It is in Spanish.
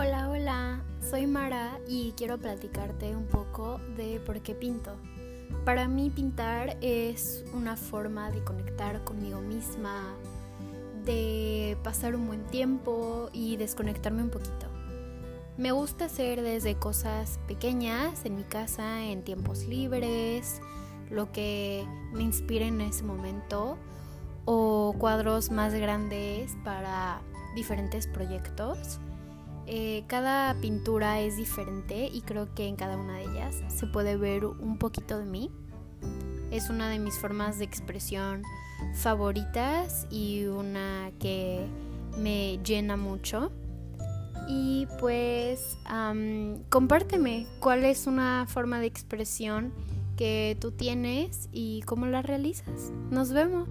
Hola, hola, soy Mara y quiero platicarte un poco de por qué pinto. Para mí pintar es una forma de conectar conmigo misma, de pasar un buen tiempo y desconectarme un poquito. Me gusta hacer desde cosas pequeñas en mi casa, en tiempos libres, lo que me inspire en ese momento, o cuadros más grandes para diferentes proyectos. Eh, cada pintura es diferente y creo que en cada una de ellas se puede ver un poquito de mí. Es una de mis formas de expresión favoritas y una que me llena mucho. Y pues compárteme cuál es una forma de expresión que tú tienes y cómo la realizas. Nos vemos.